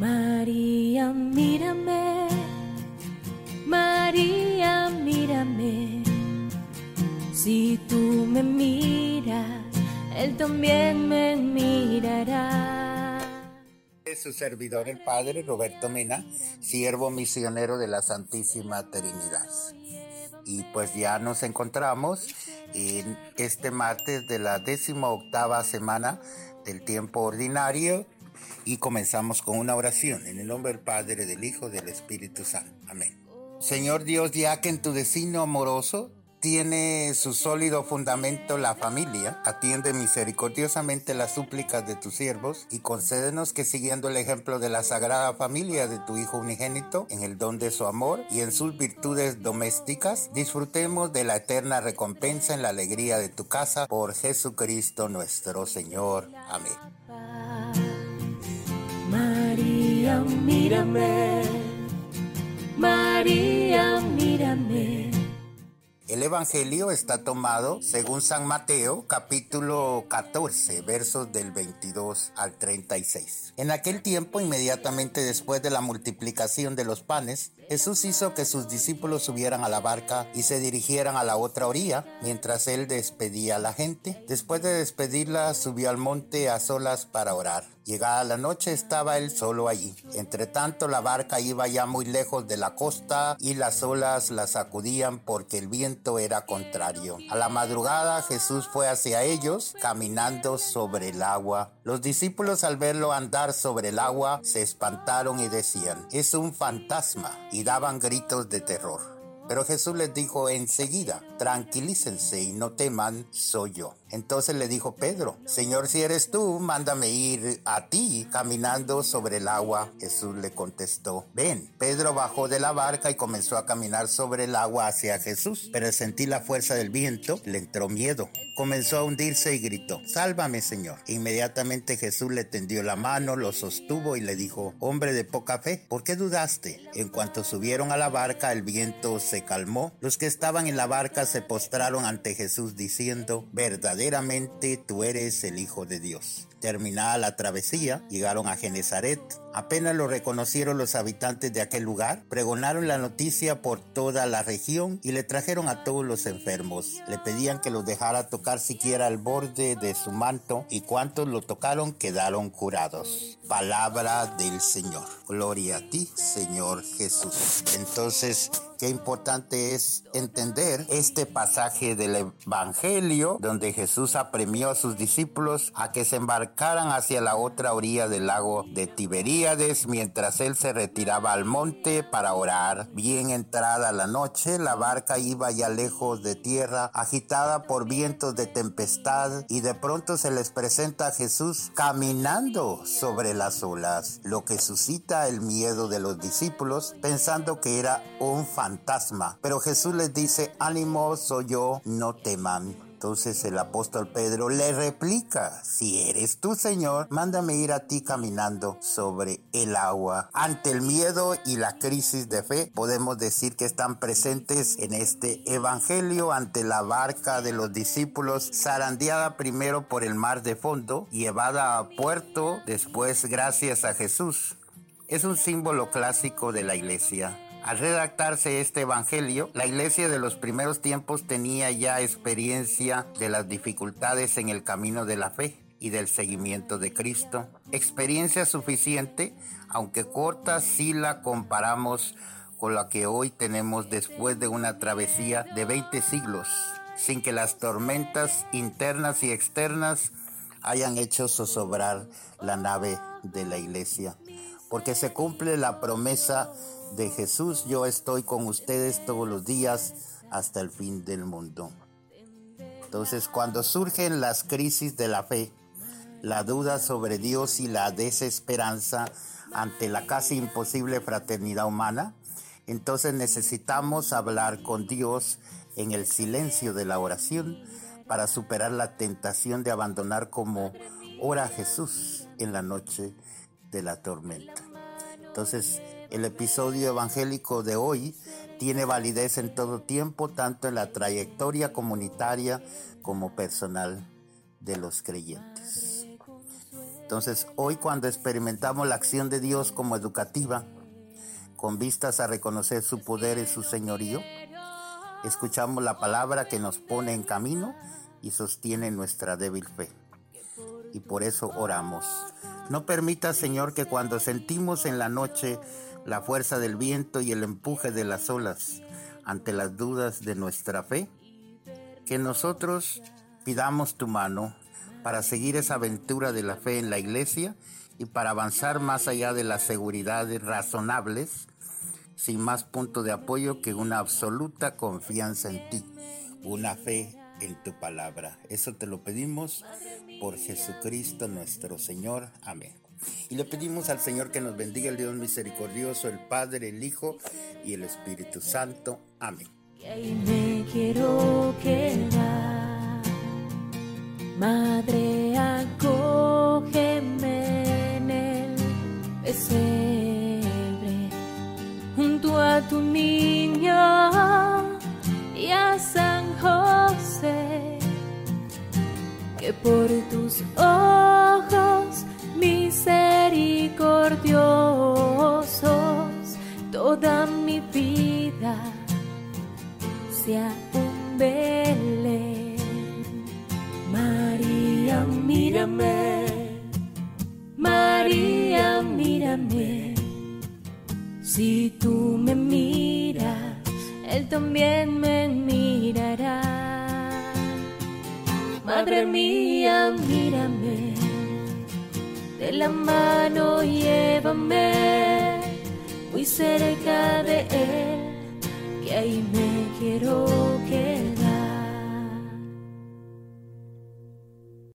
María, mírame, María, mírame. Si tú me miras, Él también me mirará. Es su servidor el Padre Roberto Mena, siervo misionero de la Santísima Trinidad. Y pues ya nos encontramos en este martes de la décima octava semana del tiempo ordinario y comenzamos con una oración en el nombre del Padre, del Hijo, del Espíritu Santo. Amén. Señor Dios, ya que en tu destino amoroso tiene su sólido fundamento la familia, atiende misericordiosamente las súplicas de tus siervos y concédenos que siguiendo el ejemplo de la sagrada familia de tu Hijo unigénito, en el don de su amor y en sus virtudes domésticas, disfrutemos de la eterna recompensa en la alegría de tu casa por Jesucristo nuestro Señor. Amén. Mírame, María. El Evangelio está tomado según San Mateo capítulo 14 versos del 22 al 36. En aquel tiempo, inmediatamente después de la multiplicación de los panes, Jesús hizo que sus discípulos subieran a la barca y se dirigieran a la otra orilla mientras él despedía a la gente. Después de despedirla, subió al monte a solas para orar. Llegada la noche estaba él solo allí. Entre tanto la barca iba ya muy lejos de la costa y las olas la sacudían porque el viento era contrario. A la madrugada Jesús fue hacia ellos caminando sobre el agua. Los discípulos al verlo andar sobre el agua se espantaron y decían, es un fantasma y daban gritos de terror. Pero Jesús les dijo enseguida, tranquilícense y no teman, soy yo. Entonces le dijo Pedro, Señor, si eres tú, mándame ir a ti caminando sobre el agua. Jesús le contestó, ven. Pedro bajó de la barca y comenzó a caminar sobre el agua hacia Jesús, pero sentí la fuerza del viento, le entró miedo. Comenzó a hundirse y gritó, sálvame Señor. Inmediatamente Jesús le tendió la mano, lo sostuvo y le dijo, hombre de poca fe, ¿por qué dudaste? En cuanto subieron a la barca, el viento se calmó. Los que estaban en la barca se postraron ante Jesús diciendo, verdaderamente tú eres el Hijo de Dios. Terminada la travesía, llegaron a Genezaret. Apenas lo reconocieron los habitantes de aquel lugar, pregonaron la noticia por toda la región y le trajeron a todos los enfermos. Le pedían que los dejara tocar siquiera el borde de su manto y cuantos lo tocaron quedaron curados. Palabra del Señor. Gloria a ti, Señor Jesús. Entonces, qué importante es entender este pasaje del Evangelio donde Jesús apremió a sus discípulos a que se embarcaran hacia la otra orilla del lago de Tiberíades mientras él se retiraba al monte para orar. Bien entrada la noche, la barca iba ya lejos de tierra, agitada por vientos de tempestad y de pronto se les presenta a Jesús caminando sobre las olas, lo que suscita el miedo de los discípulos pensando que era un fantasma. Pero Jesús les dice, ánimo, soy yo, no teman. Entonces el apóstol Pedro le replica, si eres tú Señor, mándame ir a ti caminando sobre el agua. Ante el miedo y la crisis de fe, podemos decir que están presentes en este evangelio ante la barca de los discípulos, zarandeada primero por el mar de fondo, llevada a puerto, después gracias a Jesús. Es un símbolo clásico de la iglesia. Al redactarse este Evangelio, la iglesia de los primeros tiempos tenía ya experiencia de las dificultades en el camino de la fe y del seguimiento de Cristo. Experiencia suficiente, aunque corta si la comparamos con la que hoy tenemos después de una travesía de 20 siglos, sin que las tormentas internas y externas hayan hecho zozobrar la nave de la iglesia. Porque se cumple la promesa de Jesús, yo estoy con ustedes todos los días hasta el fin del mundo. Entonces, cuando surgen las crisis de la fe, la duda sobre Dios y la desesperanza ante la casi imposible fraternidad humana, entonces necesitamos hablar con Dios en el silencio de la oración para superar la tentación de abandonar como ora Jesús en la noche de la tormenta. Entonces, el episodio evangélico de hoy tiene validez en todo tiempo, tanto en la trayectoria comunitaria como personal de los creyentes. Entonces, hoy cuando experimentamos la acción de Dios como educativa, con vistas a reconocer su poder y su señorío, escuchamos la palabra que nos pone en camino y sostiene nuestra débil fe. Y por eso oramos. No permita, Señor, que cuando sentimos en la noche la fuerza del viento y el empuje de las olas ante las dudas de nuestra fe, que nosotros pidamos tu mano para seguir esa aventura de la fe en la iglesia y para avanzar más allá de las seguridades razonables, sin más punto de apoyo que una absoluta confianza en ti, una fe en tu palabra. Eso te lo pedimos por Jesucristo nuestro Señor. Amén. Y le pedimos al Señor que nos bendiga el Dios misericordioso, el Padre, el Hijo y el Espíritu Santo. Amén. me quiero quedar, Madre, acógeme en el pesebre, junto a tu niño y a por tus ojos misericordiosos toda mi vida sea un Belén. María, mírame, María, mírame, si tú me miras, Él también me mirará. Madre mía, mírame de la mano llévame muy cerca de él, que ahí me quiero quedar.